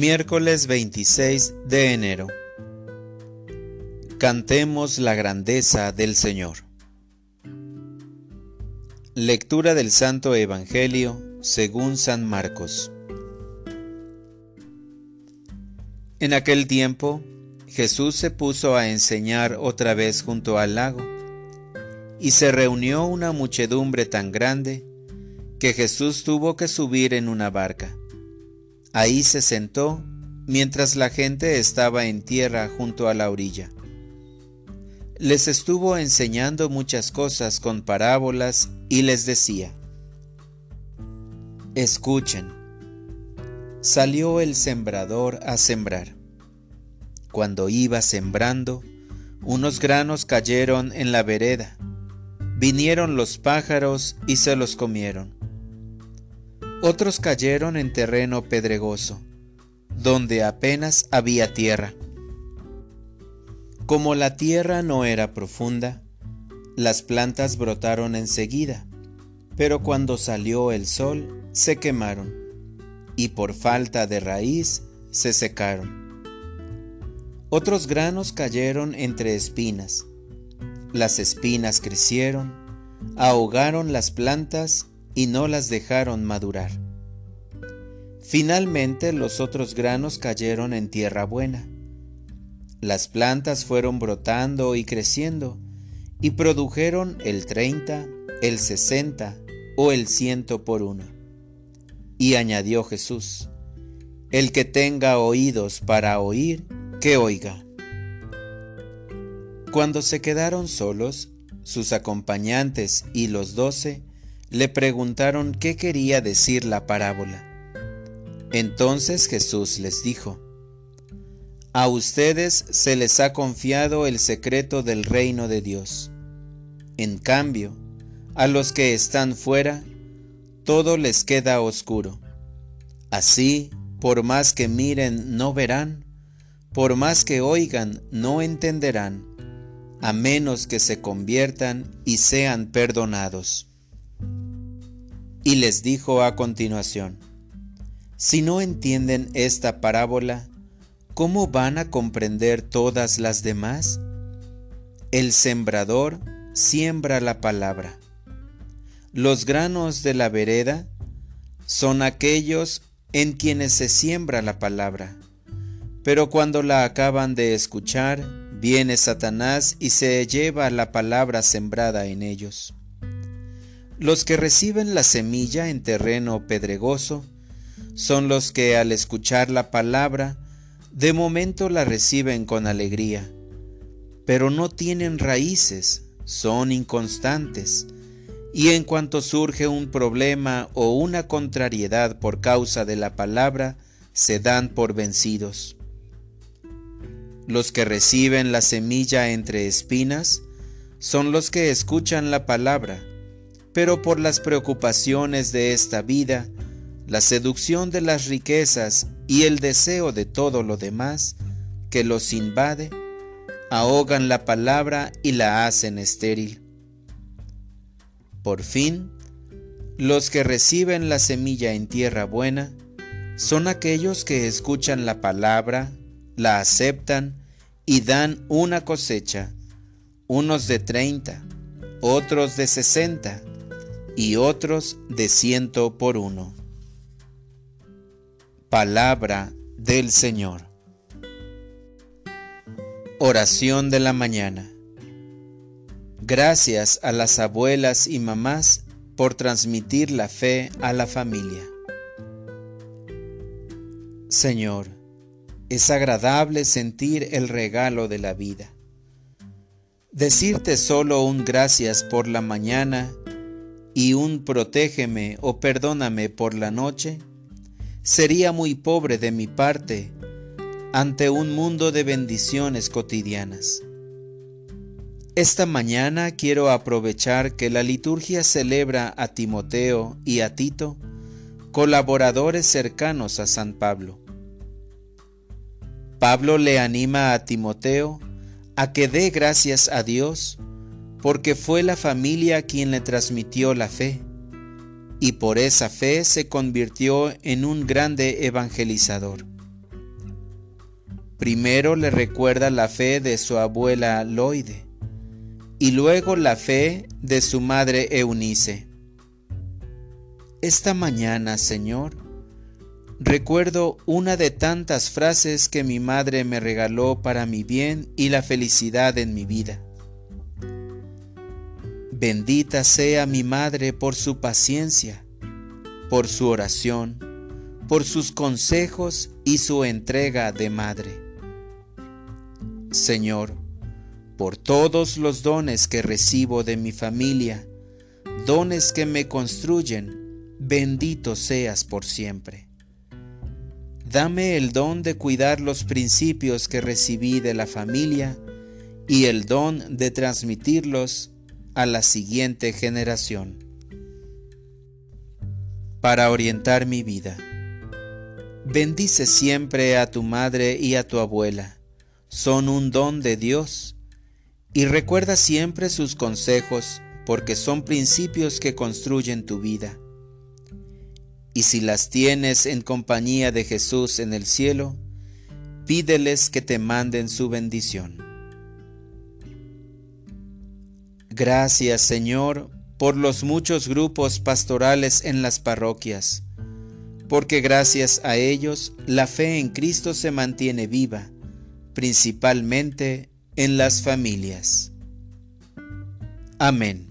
Miércoles 26 de enero. Cantemos la grandeza del Señor. Lectura del Santo Evangelio según San Marcos. En aquel tiempo, Jesús se puso a enseñar otra vez junto al lago, y se reunió una muchedumbre tan grande que Jesús tuvo que subir en una barca. Ahí se sentó mientras la gente estaba en tierra junto a la orilla. Les estuvo enseñando muchas cosas con parábolas y les decía, Escuchen, salió el sembrador a sembrar. Cuando iba sembrando, unos granos cayeron en la vereda. Vinieron los pájaros y se los comieron. Otros cayeron en terreno pedregoso, donde apenas había tierra. Como la tierra no era profunda, las plantas brotaron enseguida, pero cuando salió el sol se quemaron y por falta de raíz se secaron. Otros granos cayeron entre espinas. Las espinas crecieron, ahogaron las plantas y no las dejaron madurar. Finalmente los otros granos cayeron en tierra buena. Las plantas fueron brotando y creciendo y produjeron el treinta, el sesenta o el ciento por uno. Y añadió Jesús, el que tenga oídos para oír, que oiga. Cuando se quedaron solos, sus acompañantes y los doce le preguntaron qué quería decir la parábola. Entonces Jesús les dijo, A ustedes se les ha confiado el secreto del reino de Dios. En cambio, a los que están fuera, todo les queda oscuro. Así, por más que miren, no verán, por más que oigan, no entenderán, a menos que se conviertan y sean perdonados. Y les dijo a continuación, si no entienden esta parábola, ¿cómo van a comprender todas las demás? El sembrador siembra la palabra. Los granos de la vereda son aquellos en quienes se siembra la palabra. Pero cuando la acaban de escuchar, viene Satanás y se lleva la palabra sembrada en ellos. Los que reciben la semilla en terreno pedregoso son los que al escuchar la palabra, de momento la reciben con alegría, pero no tienen raíces, son inconstantes, y en cuanto surge un problema o una contrariedad por causa de la palabra, se dan por vencidos. Los que reciben la semilla entre espinas son los que escuchan la palabra, pero por las preocupaciones de esta vida, la seducción de las riquezas y el deseo de todo lo demás que los invade, ahogan la palabra y la hacen estéril. Por fin, los que reciben la semilla en tierra buena son aquellos que escuchan la palabra, la aceptan y dan una cosecha, unos de treinta, otros de sesenta y otros de ciento por uno. Palabra del Señor. Oración de la mañana. Gracias a las abuelas y mamás por transmitir la fe a la familia. Señor, es agradable sentir el regalo de la vida. Decirte solo un gracias por la mañana y un protégeme o perdóname por la noche, sería muy pobre de mi parte ante un mundo de bendiciones cotidianas. Esta mañana quiero aprovechar que la liturgia celebra a Timoteo y a Tito, colaboradores cercanos a San Pablo. Pablo le anima a Timoteo a que dé gracias a Dios porque fue la familia quien le transmitió la fe, y por esa fe se convirtió en un grande evangelizador. Primero le recuerda la fe de su abuela Loide y luego la fe de su madre Eunice. Esta mañana, Señor, recuerdo una de tantas frases que mi madre me regaló para mi bien y la felicidad en mi vida. Bendita sea mi madre por su paciencia, por su oración, por sus consejos y su entrega de madre. Señor, por todos los dones que recibo de mi familia, dones que me construyen, bendito seas por siempre. Dame el don de cuidar los principios que recibí de la familia y el don de transmitirlos a la siguiente generación. Para orientar mi vida. Bendice siempre a tu madre y a tu abuela. Son un don de Dios y recuerda siempre sus consejos porque son principios que construyen tu vida. Y si las tienes en compañía de Jesús en el cielo, pídeles que te manden su bendición. Gracias Señor por los muchos grupos pastorales en las parroquias, porque gracias a ellos la fe en Cristo se mantiene viva, principalmente en las familias. Amén.